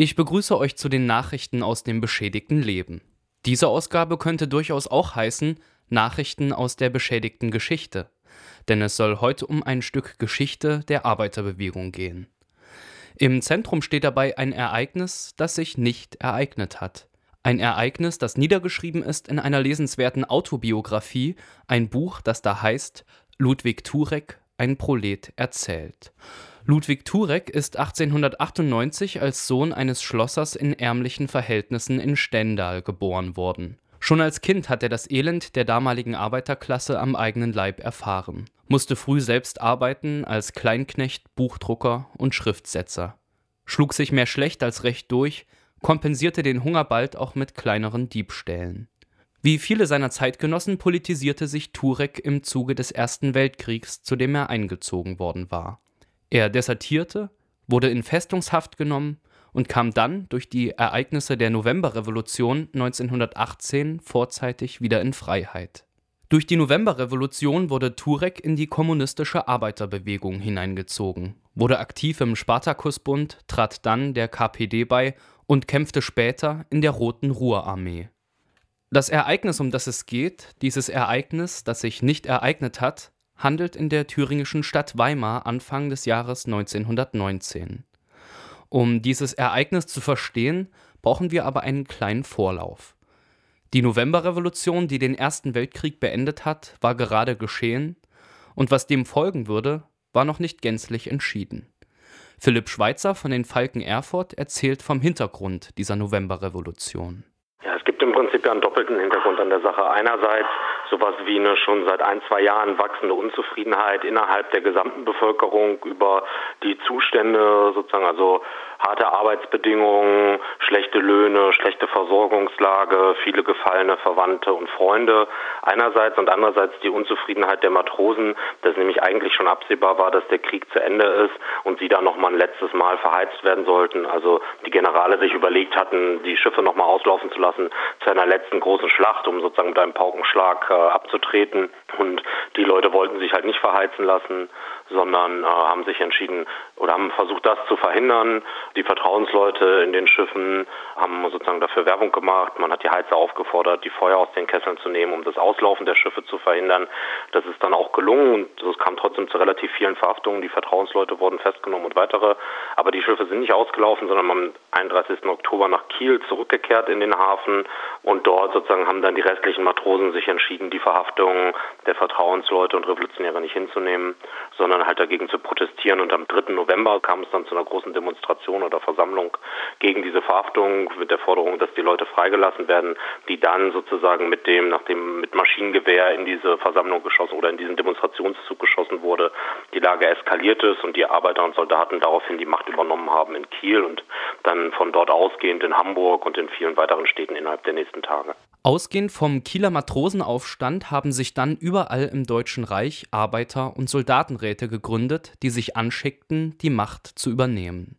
Ich begrüße euch zu den Nachrichten aus dem beschädigten Leben. Diese Ausgabe könnte durchaus auch heißen Nachrichten aus der beschädigten Geschichte, denn es soll heute um ein Stück Geschichte der Arbeiterbewegung gehen. Im Zentrum steht dabei ein Ereignis, das sich nicht ereignet hat. Ein Ereignis, das niedergeschrieben ist in einer lesenswerten Autobiografie, ein Buch, das da heißt Ludwig Turek, ein Prolet erzählt. Ludwig Turek ist 1898 als Sohn eines Schlossers in ärmlichen Verhältnissen in Stendal geboren worden. Schon als Kind hat er das Elend der damaligen Arbeiterklasse am eigenen Leib erfahren, musste früh selbst arbeiten als Kleinknecht, Buchdrucker und Schriftsetzer, schlug sich mehr schlecht als recht durch, kompensierte den Hunger bald auch mit kleineren Diebstählen. Wie viele seiner Zeitgenossen politisierte sich Turek im Zuge des Ersten Weltkriegs, zu dem er eingezogen worden war. Er desertierte, wurde in Festungshaft genommen und kam dann durch die Ereignisse der Novemberrevolution 1918 vorzeitig wieder in Freiheit. Durch die Novemberrevolution wurde Turek in die kommunistische Arbeiterbewegung hineingezogen, wurde aktiv im Spartakusbund, trat dann der KPD bei und kämpfte später in der Roten Ruhrarmee. Das Ereignis, um das es geht, dieses Ereignis, das sich nicht ereignet hat, handelt in der thüringischen Stadt Weimar Anfang des Jahres 1919. Um dieses Ereignis zu verstehen, brauchen wir aber einen kleinen Vorlauf. Die Novemberrevolution, die den Ersten Weltkrieg beendet hat, war gerade geschehen, und was dem folgen würde, war noch nicht gänzlich entschieden. Philipp Schweitzer von den Falken Erfurt erzählt vom Hintergrund dieser Novemberrevolution. Ja, es gibt im Prinzip ja einen doppelten Hintergrund an der Sache. Einerseits sowas wie eine schon seit ein, zwei Jahren wachsende Unzufriedenheit innerhalb der gesamten Bevölkerung über die Zustände sozusagen, also harte Arbeitsbedingungen, schlechte Löhne, schlechte Versorgungslage, viele gefallene Verwandte und Freunde einerseits und andererseits die Unzufriedenheit der Matrosen, dass nämlich eigentlich schon absehbar war, dass der Krieg zu Ende ist und sie dann nochmal ein letztes Mal verheizt werden sollten. Also die Generale sich überlegt hatten, die Schiffe nochmal auslaufen zu lassen zu einer letzten großen Schlacht, um sozusagen mit einem Paukenschlag äh, abzutreten. Und die Leute wollten sich halt nicht verheizen lassen, sondern äh, haben sich entschieden oder haben versucht, das zu verhindern. Die Vertrauensleute in den Schiffen haben sozusagen dafür Werbung gemacht. Man hat die Heizer aufgefordert, die Feuer aus den Kesseln zu nehmen, um das Auslaufen der Schiffe zu verhindern. Das ist dann auch gelungen und es kam trotzdem zu relativ vielen Verhaftungen. Die Vertrauensleute wurden festgenommen und weitere. Aber die Schiffe sind nicht ausgelaufen, sondern am 31. Oktober nach Kiel zurückgekehrt in den Hafen und dort sozusagen haben dann die restlichen Matrosen sich entschieden, die Verhaftungen der Vertrauensleute und Revolutionäre nicht hinzunehmen, sondern halt dagegen zu protestieren. Und am 3. November kam es dann zu einer großen Demonstration oder Versammlung gegen diese Verhaftung mit der Forderung, dass die Leute freigelassen werden, die dann sozusagen mit dem, nachdem mit Maschinengewehr in diese Versammlung geschossen oder in diesen Demonstrationszug geschossen wurde, die Lage eskaliert ist und die Arbeiter und Soldaten daraufhin die Macht übernommen haben in Kiel und dann von dort ausgehend in Hamburg und in vielen weiteren Städten innerhalb der nächsten Tage. Ausgehend vom Kieler Matrosenaufstand haben sich dann überall im Deutschen Reich Arbeiter- und Soldatenräte gegründet, die sich anschickten, die Macht zu übernehmen.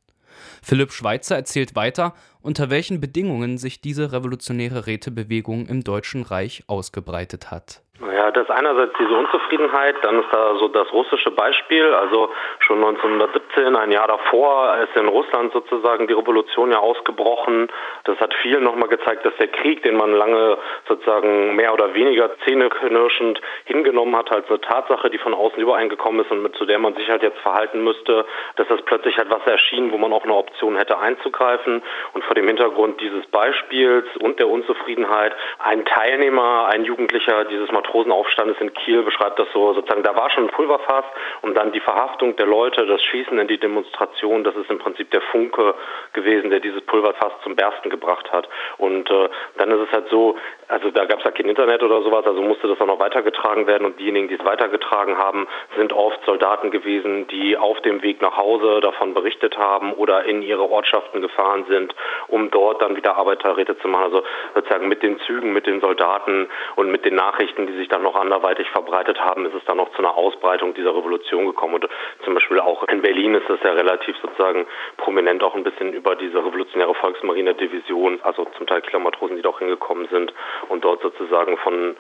Philipp Schweitzer erzählt weiter, unter welchen Bedingungen sich diese revolutionäre Rätebewegung im Deutschen Reich ausgebreitet hat. Ja, das ist einerseits diese Unzufriedenheit, dann ist da so das russische Beispiel. Also schon 1917, ein Jahr davor, ist in Russland sozusagen die Revolution ja ausgebrochen. Das hat viel nochmal gezeigt, dass der Krieg, den man lange sozusagen mehr oder weniger zähneknirschend hingenommen hat, als eine Tatsache, die von außen übereingekommen ist und mit zu der man sich halt jetzt verhalten müsste, dass das plötzlich halt was erschien, wo man auch eine Option hätte einzugreifen. Und vor dem Hintergrund dieses Beispiels und der Unzufriedenheit ein Teilnehmer, ein Jugendlicher dieses Matrosenaufstandes in Kiel beschreibt das so, sozusagen, da war schon ein Pulverfass und dann die Verhaftung der Leute, das Schießen in die Demonstration, das ist im Prinzip der Funke gewesen, der dieses Pulverfass zum Bersten gebracht hat. Und äh, dann ist es halt so, also da gab es ja kein Internet oder sowas, also musste das auch noch weitergetragen werden und diejenigen, die es weitergetragen haben, sind oft Soldaten gewesen, die auf dem Weg nach Hause davon berichtet haben oder in ihre Ortschaften gefahren sind, um dort dann wieder Arbeiterräte zu machen. Also sozusagen mit den Zügen, mit den Soldaten und mit den Nachrichten, die sich dann noch anderweitig verbreitet haben, ist es dann noch zu einer Ausbreitung dieser Revolution gekommen. Und zum Beispiel auch in Berlin ist das ja relativ sozusagen prominent auch ein bisschen über diese revolutionäre Volksmarine-Division, also zum Teil Killermatrosen, die da auch hingekommen sind und dort sozusagen von,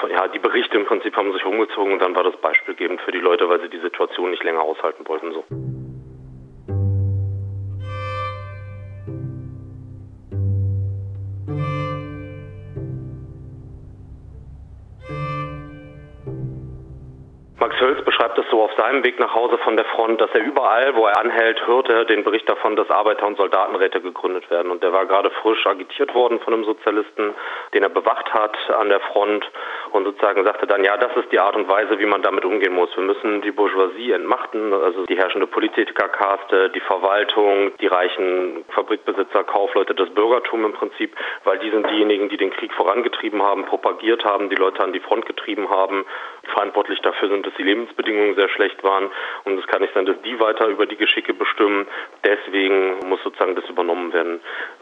von, ja, die Berichte im Prinzip haben sich umgezogen und dann war das beispielgebend für die Leute, weil sie die Situation nicht länger aushalten wollten. So. Seinem Weg nach Hause von der Front, dass er überall, wo er anhält, hörte den Bericht davon, dass Arbeiter- und Soldatenräte gegründet werden. Und der war gerade frisch agitiert worden von einem Sozialisten, den er bewacht hat an der Front und sozusagen sagte dann, ja, das ist die Art und Weise, wie man damit umgehen muss. Wir müssen die Bourgeoisie entmachten, also die herrschende Politikerkaste, die Verwaltung, die reichen Fabrikbesitzer, Kaufleute, das Bürgertum im Prinzip, weil die sind diejenigen, die den Krieg vorangetrieben haben, propagiert haben, die Leute an die Front getrieben haben, verantwortlich dafür sind, dass die Lebensbedingungen sehr schlecht waren. Und es kann nicht sein, dass die weiter über die Geschicke bestimmen. Deswegen muss sozusagen das übernommen werden.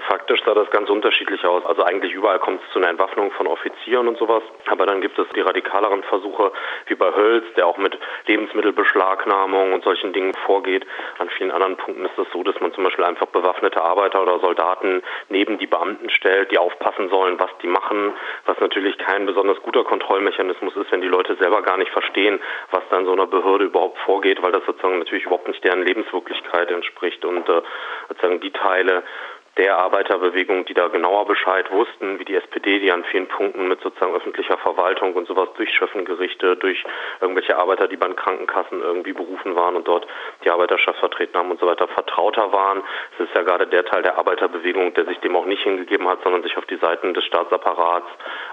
Faktisch sah das ganz unterschiedlich aus. Also eigentlich überall kommt es zu einer Entwaffnung von Offizieren und sowas. Aber dann gibt es die radikaleren Versuche, wie bei Hölz, der auch mit Lebensmittelbeschlagnahmung und solchen Dingen vorgeht. An vielen anderen Punkten ist es so, dass man zum Beispiel einfach bewaffnete Arbeiter oder Soldaten neben die Beamten stellt, die aufpassen sollen, was die machen, was natürlich kein besonders guter Kontrollmechanismus ist, wenn die Leute selber gar nicht verstehen, was da in so einer Behörde überhaupt vorgeht, weil das sozusagen natürlich überhaupt nicht deren Lebenswirklichkeit entspricht und äh, sozusagen die Teile der Arbeiterbewegung, die da genauer Bescheid wussten, wie die SPD, die an vielen Punkten mit sozusagen öffentlicher Verwaltung und sowas durch Schöffengerichte, durch irgendwelche Arbeiter, die bei den Krankenkassen irgendwie berufen waren und dort die Arbeiterschaft vertreten haben und so weiter, vertrauter waren. Es ist ja gerade der Teil der Arbeiterbewegung, der sich dem auch nicht hingegeben hat, sondern sich auf die Seiten des Staatsapparats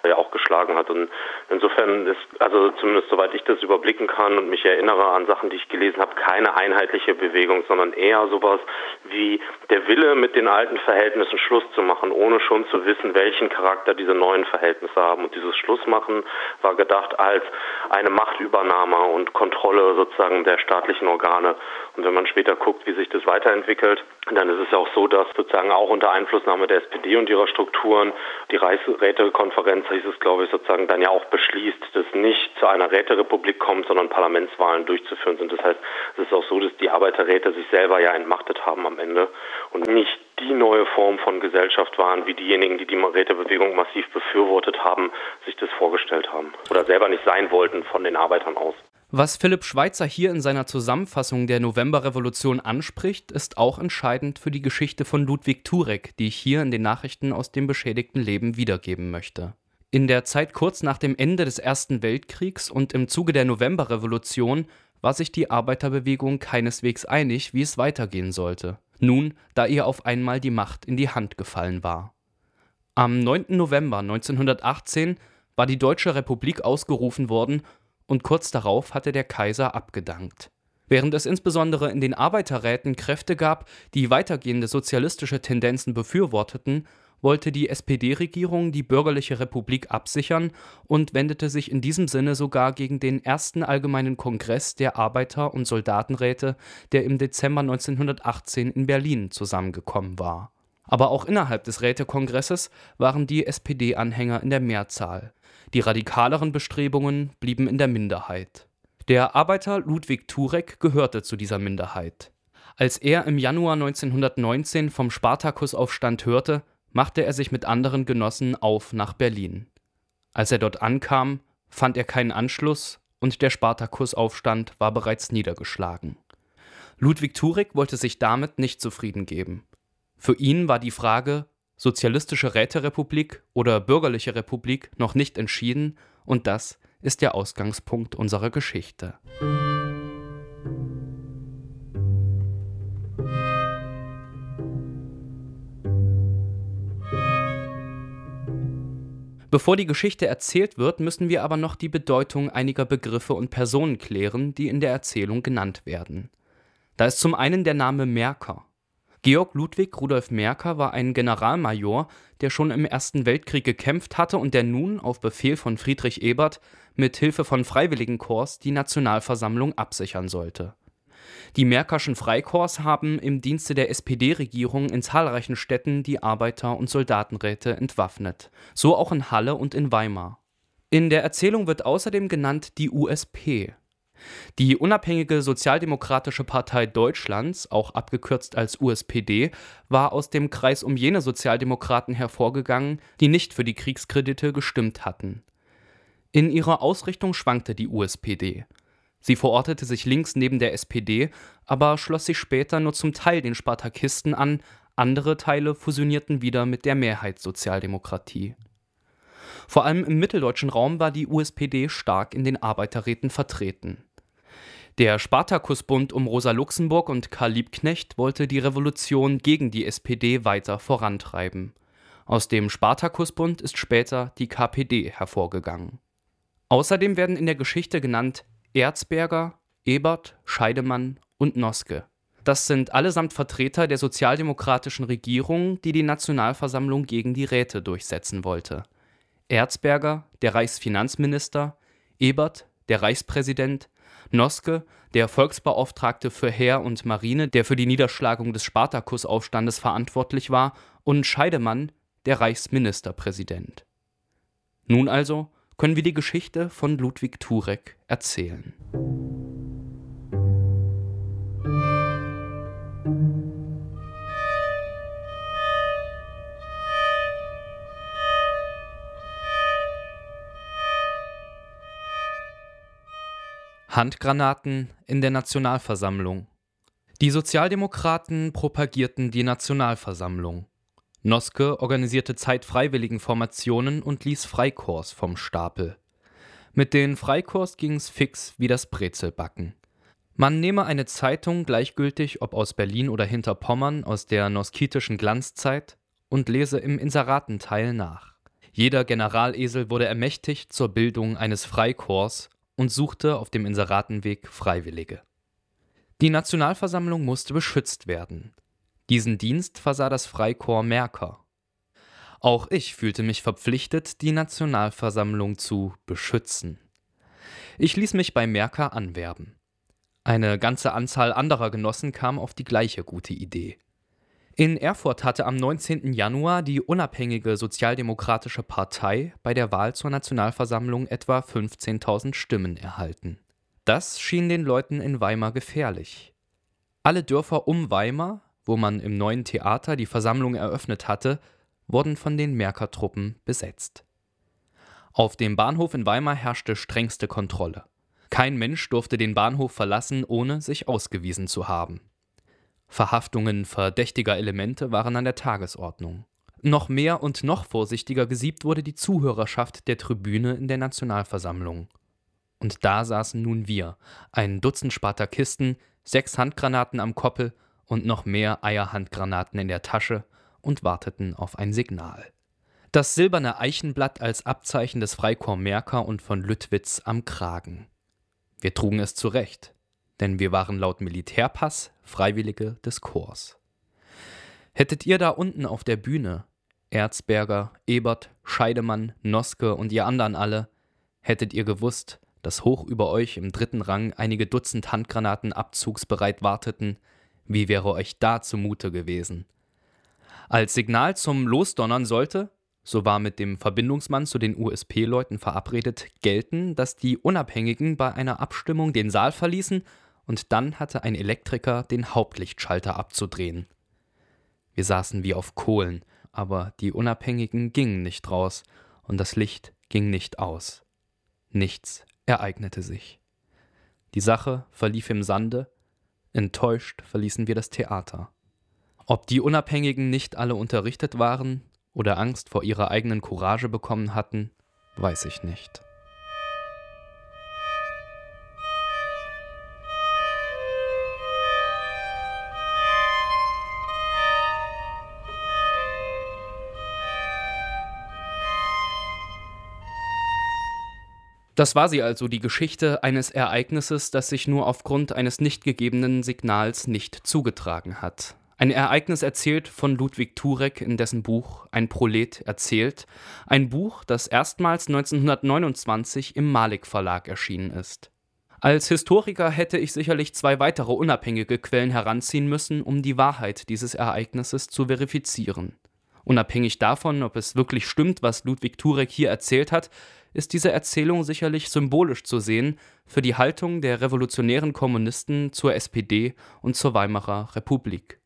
ja äh, auch geschlagen hat. Und insofern ist, also zumindest soweit ich das überblicken kann und mich erinnere an Sachen, die ich gelesen habe, keine einheitliche Bewegung, sondern eher sowas wie der Wille mit den alten Verhältnissen Verhältnissen Schluss zu machen, ohne schon zu wissen, welchen Charakter diese neuen Verhältnisse haben. Und dieses Schlussmachen war gedacht als eine Machtübernahme und Kontrolle sozusagen der staatlichen Organe. Und wenn man später guckt, wie sich das weiterentwickelt, dann ist es auch so, dass sozusagen auch unter Einflussnahme der SPD und ihrer Strukturen die Reichsrätekonferenz, hieß es glaube ich, sozusagen dann ja auch beschließt, dass nicht zu einer Räterepublik kommt, sondern Parlamentswahlen durchzuführen sind. Das heißt, es ist auch so, dass die Arbeiterräte sich selber ja entmachtet haben am Ende und nicht die neue Form von Gesellschaft waren, wie diejenigen, die die Rätebewegung massiv befürwortet haben, sich das vorgestellt haben oder selber nicht sein wollten von den Arbeitern aus. Was Philipp Schweitzer hier in seiner Zusammenfassung der Novemberrevolution anspricht, ist auch entscheidend für die Geschichte von Ludwig Turek, die ich hier in den Nachrichten aus dem beschädigten Leben wiedergeben möchte. In der Zeit kurz nach dem Ende des Ersten Weltkriegs und im Zuge der Novemberrevolution war sich die Arbeiterbewegung keineswegs einig, wie es weitergehen sollte nun da ihr auf einmal die Macht in die Hand gefallen war. Am 9. November 1918 war die Deutsche Republik ausgerufen worden und kurz darauf hatte der Kaiser abgedankt. Während es insbesondere in den Arbeiterräten Kräfte gab, die weitergehende sozialistische Tendenzen befürworteten, wollte die SPD-Regierung die bürgerliche Republik absichern und wendete sich in diesem Sinne sogar gegen den ersten Allgemeinen Kongress der Arbeiter und Soldatenräte, der im Dezember 1918 in Berlin zusammengekommen war. Aber auch innerhalb des Rätekongresses waren die SPD-Anhänger in der Mehrzahl. Die radikaleren Bestrebungen blieben in der Minderheit. Der Arbeiter Ludwig Turek gehörte zu dieser Minderheit. Als er im Januar 1919 vom Spartakusaufstand hörte, machte er sich mit anderen Genossen auf nach Berlin. Als er dort ankam, fand er keinen Anschluss und der Spartakusaufstand war bereits niedergeschlagen. Ludwig Turek wollte sich damit nicht zufrieden geben. Für ihn war die Frage sozialistische Räterepublik oder bürgerliche Republik noch nicht entschieden und das ist der Ausgangspunkt unserer Geschichte. Bevor die Geschichte erzählt wird, müssen wir aber noch die Bedeutung einiger Begriffe und Personen klären, die in der Erzählung genannt werden. Da ist zum einen der Name Merker. Georg Ludwig Rudolf Merker war ein Generalmajor, der schon im Ersten Weltkrieg gekämpft hatte und der nun auf Befehl von Friedrich Ebert mit Hilfe von Freiwilligenkorps die Nationalversammlung absichern sollte die Märkischen Freikorps haben im Dienste der SPD-Regierung in zahlreichen Städten die Arbeiter und Soldatenräte entwaffnet, so auch in Halle und in Weimar. In der Erzählung wird außerdem genannt die USP. Die Unabhängige Sozialdemokratische Partei Deutschlands, auch abgekürzt als USPD, war aus dem Kreis um jene Sozialdemokraten hervorgegangen, die nicht für die Kriegskredite gestimmt hatten. In ihrer Ausrichtung schwankte die USPD Sie verortete sich links neben der SPD, aber schloss sich später nur zum Teil den Spartakisten an, andere Teile fusionierten wieder mit der Mehrheitssozialdemokratie. Vor allem im mitteldeutschen Raum war die USPD stark in den Arbeiterräten vertreten. Der Spartakusbund um Rosa Luxemburg und Karl Liebknecht wollte die Revolution gegen die SPD weiter vorantreiben. Aus dem Spartakusbund ist später die KPD hervorgegangen. Außerdem werden in der Geschichte genannt Erzberger, Ebert, Scheidemann und Noske. Das sind allesamt Vertreter der sozialdemokratischen Regierung, die die Nationalversammlung gegen die Räte durchsetzen wollte. Erzberger, der Reichsfinanzminister, Ebert, der Reichspräsident, Noske, der Volksbeauftragte für Heer und Marine, der für die Niederschlagung des Spartakusaufstandes verantwortlich war, und Scheidemann, der Reichsministerpräsident. Nun also können wir die Geschichte von Ludwig Turek erzählen. Handgranaten in der Nationalversammlung. Die Sozialdemokraten propagierten die Nationalversammlung. Noske organisierte Zeitfreiwilligenformationen und ließ Freikorps vom Stapel. Mit den Freikorps ging's fix wie das Brezelbacken. Man nehme eine Zeitung, gleichgültig ob aus Berlin oder Hinterpommern, aus der noskitischen Glanzzeit, und lese im Inseratenteil nach. Jeder Generalesel wurde ermächtigt zur Bildung eines Freikorps und suchte auf dem Inseratenweg Freiwillige. Die Nationalversammlung musste beschützt werden. Diesen Dienst versah das Freikorps Merker. Auch ich fühlte mich verpflichtet, die Nationalversammlung zu beschützen. Ich ließ mich bei Merker anwerben. Eine ganze Anzahl anderer Genossen kam auf die gleiche gute Idee. In Erfurt hatte am 19. Januar die unabhängige Sozialdemokratische Partei bei der Wahl zur Nationalversammlung etwa 15.000 Stimmen erhalten. Das schien den Leuten in Weimar gefährlich. Alle Dörfer um Weimar, wo man im neuen Theater die Versammlung eröffnet hatte, wurden von den Merkertruppen besetzt. Auf dem Bahnhof in Weimar herrschte strengste Kontrolle. Kein Mensch durfte den Bahnhof verlassen, ohne sich ausgewiesen zu haben. Verhaftungen verdächtiger Elemente waren an der Tagesordnung. Noch mehr und noch vorsichtiger gesiebt wurde die Zuhörerschaft der Tribüne in der Nationalversammlung. Und da saßen nun wir, ein Dutzend Spartakisten, sechs Handgranaten am Koppel und noch mehr Eierhandgranaten in der Tasche und warteten auf ein Signal. Das silberne Eichenblatt als Abzeichen des Freikorps Merker und von Lüttwitz am Kragen. Wir trugen es zurecht denn wir waren laut Militärpass Freiwillige des Korps. Hättet ihr da unten auf der Bühne, Erzberger, Ebert, Scheidemann, Noske und ihr anderen alle, hättet ihr gewusst, dass hoch über euch im dritten Rang einige Dutzend Handgranaten abzugsbereit warteten, wie wäre euch da zumute gewesen? Als Signal zum Losdonnern sollte, so war mit dem Verbindungsmann zu den USP-Leuten verabredet, gelten, dass die Unabhängigen bei einer Abstimmung den Saal verließen und dann hatte ein Elektriker den Hauptlichtschalter abzudrehen. Wir saßen wie auf Kohlen, aber die Unabhängigen gingen nicht raus und das Licht ging nicht aus. Nichts ereignete sich. Die Sache verlief im Sande, enttäuscht verließen wir das Theater. Ob die Unabhängigen nicht alle unterrichtet waren oder Angst vor ihrer eigenen Courage bekommen hatten, weiß ich nicht. Das war sie also, die Geschichte eines Ereignisses, das sich nur aufgrund eines nicht gegebenen Signals nicht zugetragen hat. Ein Ereignis erzählt von Ludwig Turek in dessen Buch Ein Prolet erzählt, ein Buch, das erstmals 1929 im Malik Verlag erschienen ist. Als Historiker hätte ich sicherlich zwei weitere unabhängige Quellen heranziehen müssen, um die Wahrheit dieses Ereignisses zu verifizieren. Unabhängig davon, ob es wirklich stimmt, was Ludwig Turek hier erzählt hat, ist diese Erzählung sicherlich symbolisch zu sehen für die Haltung der revolutionären Kommunisten zur SPD und zur Weimarer Republik.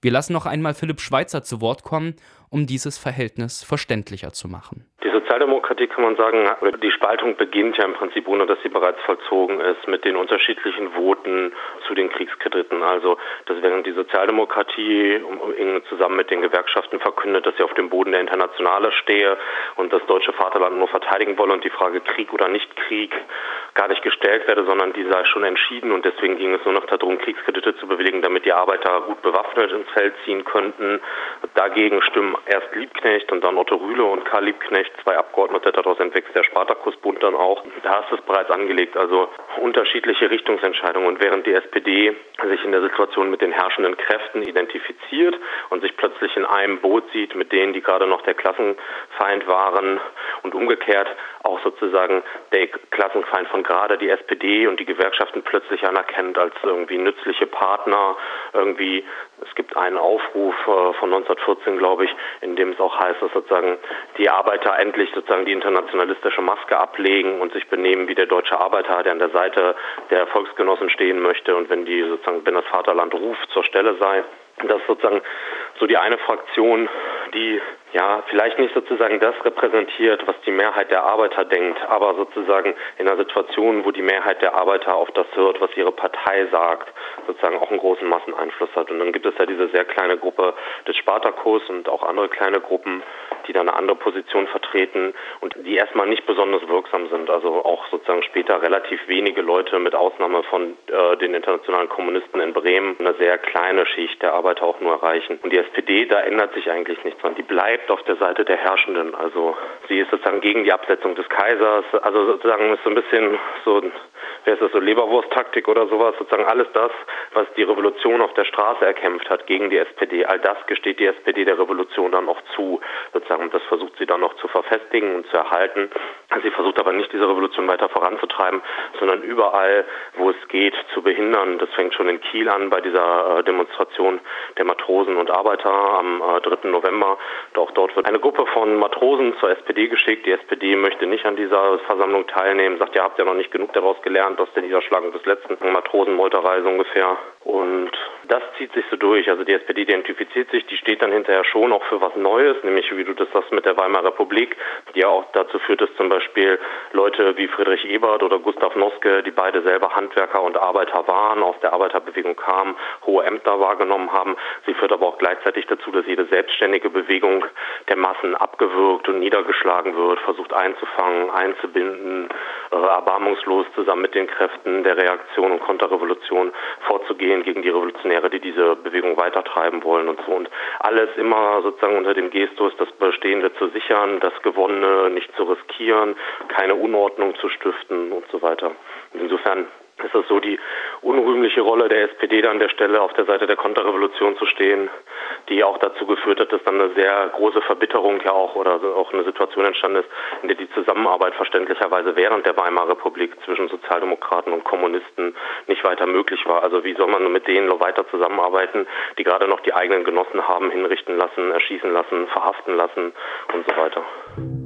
Wir lassen noch einmal Philipp Schweitzer zu Wort kommen, um dieses Verhältnis verständlicher zu machen. Die Sozialdemokratie kann man sagen, die Spaltung beginnt ja im Prinzip, ohne dass sie bereits vollzogen ist, mit den unterschiedlichen Voten zu den Kriegskrediten. Also, dass während die Sozialdemokratie zusammen mit den Gewerkschaften verkündet, dass sie auf dem Boden der Internationale stehe und das deutsche Vaterland nur verteidigen wolle und die Frage Krieg oder nicht Krieg gar nicht gestellt werde, sondern die sei schon entschieden und deswegen ging es nur noch darum, Kriegskredite zu bewilligen, damit die Arbeiter gut bewaffnet ins Feld ziehen könnten. Dagegen stimmen erst Liebknecht und dann Otto Rühle und Karl Liebknecht, zwei Abgeordnete, daraus entwächst der Spartakusbund dann auch. Da ist es bereits angelegt, also unterschiedliche Richtungsentscheidungen. Und während die SPD sich in der Situation mit den herrschenden Kräften identifiziert und sich plötzlich in einem Boot sieht mit denen, die gerade noch der Klassenfeind waren und umgekehrt auch sozusagen der Klassenfeind von gerade die SPD und die Gewerkschaften plötzlich anerkennt als irgendwie nützliche Partner, irgendwie es gibt einen Aufruf äh, von 1914, glaube ich, in dem es auch heißt, dass sozusagen die Arbeiter endlich sozusagen die internationalistische Maske ablegen und sich benehmen wie der deutsche Arbeiter, der an der Seite der Volksgenossen stehen möchte und wenn die sozusagen, wenn das Vaterland ruft, zur Stelle sei. Das ist sozusagen so die eine Fraktion, die ja vielleicht nicht sozusagen das repräsentiert, was die Mehrheit der Arbeiter denkt, aber sozusagen in einer Situation, wo die Mehrheit der Arbeiter auf das hört, was ihre Partei sagt, sozusagen auch einen großen Masseneinfluss hat. Und dann gibt es ja diese sehr kleine Gruppe des Spartakus und auch andere kleine Gruppen, die dann eine andere Position vertreten und die erstmal nicht besonders wirksam sind. Also auch sozusagen später relativ wenige Leute mit Ausnahme von äh, den internationalen Kommunisten in Bremen eine sehr kleine Schicht der Arbeiter auch nur erreichen. Und die SPD, da ändert sich eigentlich nichts, sondern die bleibt auf der Seite der Herrschenden. Also sie ist sozusagen gegen die Absetzung des Kaisers. Also sozusagen ist so ein bisschen so wer ist das so, Leberwurst-Taktik oder sowas, sozusagen alles das, was die Revolution auf der Straße erkämpft hat gegen die SPD, all das gesteht die SPD der Revolution dann auch zu, sozusagen, das versucht sie dann noch zu verfestigen und zu erhalten. Sie versucht aber nicht, diese Revolution weiter voranzutreiben, sondern überall, wo es geht, zu behindern. Das fängt schon in Kiel an bei dieser äh, Demonstration der Matrosen und Arbeiter am 3. Äh, November. Auch dort wird eine Gruppe von Matrosen zur SPD geschickt. Die SPD möchte nicht an dieser Versammlung teilnehmen, sagt, ihr habt ja noch nicht genug daraus gelernt aus der Niederschlagung des letzten Matrosenmeuterei ungefähr. Und das zieht sich so durch. Also die SPD identifiziert sich, die steht dann hinterher schon auch für was Neues, nämlich wie du das sagst mit der Weimarer Republik, die ja auch dazu führt, dass zum Beispiel Leute wie Friedrich Ebert oder Gustav Noske, die beide selber Handwerker und Arbeiter waren, aus der Arbeiterbewegung kamen, hohe Ämter wahrgenommen haben. Sie führt aber auch gleichzeitig dazu, dass jede selbstständige Bewegung der Massen abgewürgt und niedergeschlagen wird, versucht einzufangen, einzubinden, äh, erbarmungslos zusammen mit den Kräften der Reaktion und Konterrevolution vorzugehen gegen die Revolutionäre, die diese Bewegung weitertreiben wollen und so. Und alles immer sozusagen unter dem Gestus, das Bestehende zu sichern, das Gewonnene nicht zu riskieren, keine Unordnung zu stiften und so weiter. Insofern ist es so die unrühmliche Rolle der SPD da an der Stelle auf der Seite der Konterrevolution zu stehen, die auch dazu geführt hat, dass dann eine sehr große Verbitterung ja auch oder auch eine Situation entstanden ist, in der die Zusammenarbeit verständlicherweise während der Weimarer Republik zwischen Sozialdemokraten und Kommunisten nicht weiter möglich war. Also wie soll man mit denen weiter zusammenarbeiten, die gerade noch die eigenen Genossen haben hinrichten lassen, erschießen lassen, verhaften lassen und so weiter.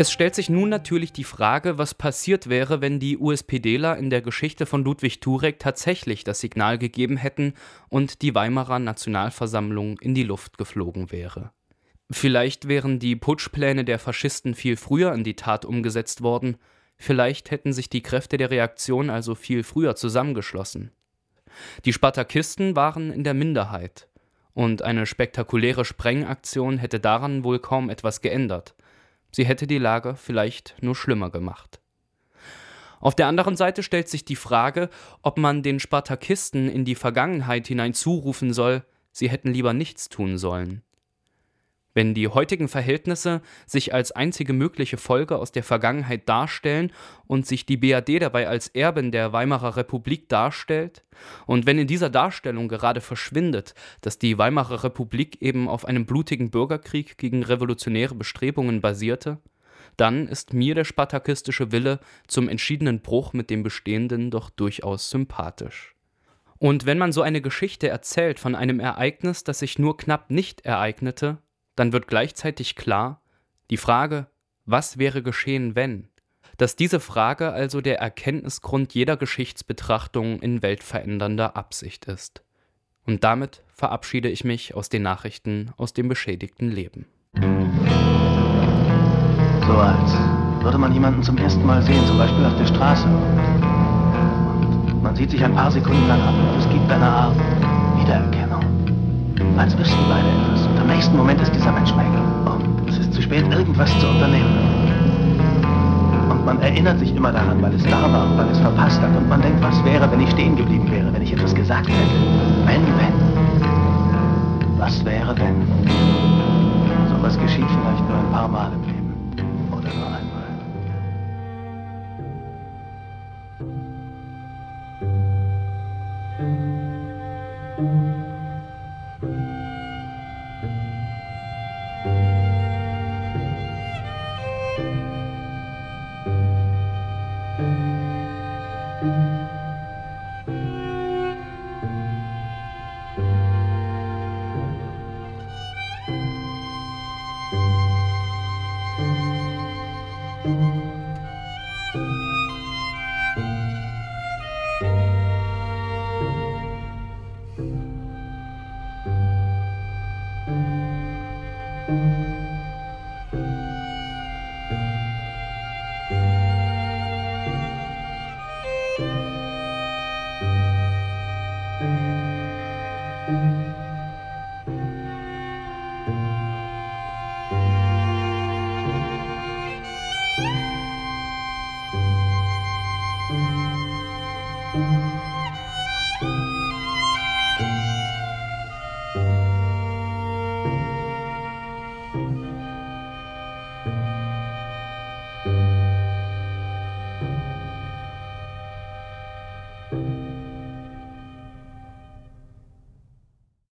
Es stellt sich nun natürlich die Frage, was passiert wäre, wenn die USPDler in der Geschichte von Ludwig Turek tatsächlich das Signal gegeben hätten und die Weimarer Nationalversammlung in die Luft geflogen wäre. Vielleicht wären die Putschpläne der Faschisten viel früher in die Tat umgesetzt worden, vielleicht hätten sich die Kräfte der Reaktion also viel früher zusammengeschlossen. Die Spartakisten waren in der Minderheit, und eine spektakuläre Sprengaktion hätte daran wohl kaum etwas geändert. Sie hätte die Lage vielleicht nur schlimmer gemacht. Auf der anderen Seite stellt sich die Frage, ob man den Spartakisten in die Vergangenheit hinein zurufen soll, sie hätten lieber nichts tun sollen. Wenn die heutigen Verhältnisse sich als einzige mögliche Folge aus der Vergangenheit darstellen und sich die BRD dabei als Erbin der Weimarer Republik darstellt, und wenn in dieser Darstellung gerade verschwindet, dass die Weimarer Republik eben auf einem blutigen Bürgerkrieg gegen revolutionäre Bestrebungen basierte, dann ist mir der spartakistische Wille zum entschiedenen Bruch mit dem Bestehenden doch durchaus sympathisch. Und wenn man so eine Geschichte erzählt von einem Ereignis, das sich nur knapp nicht ereignete, dann wird gleichzeitig klar, die Frage, was wäre geschehen, wenn, dass diese Frage also der Erkenntnisgrund jeder Geschichtsbetrachtung in weltverändernder Absicht ist. Und damit verabschiede ich mich aus den Nachrichten aus dem beschädigten Leben. So als würde man jemanden zum ersten Mal sehen, zum Beispiel auf der Straße. Und man sieht sich ein paar Sekunden lang an und es gibt eine Art Wiedererkennung. Als wüssten beide etwas. Nächsten Moment ist dieser Mensch weg. Und es ist zu spät, irgendwas zu unternehmen. Und man erinnert sich immer daran, weil es da war und weil es verpasst hat. Und man denkt, was wäre, wenn ich stehen geblieben wäre, wenn ich etwas gesagt hätte. Wenn, wenn. Was wäre, wenn? So was geschieht vielleicht nur ein paar Mal im Leben. Oder nur einmal.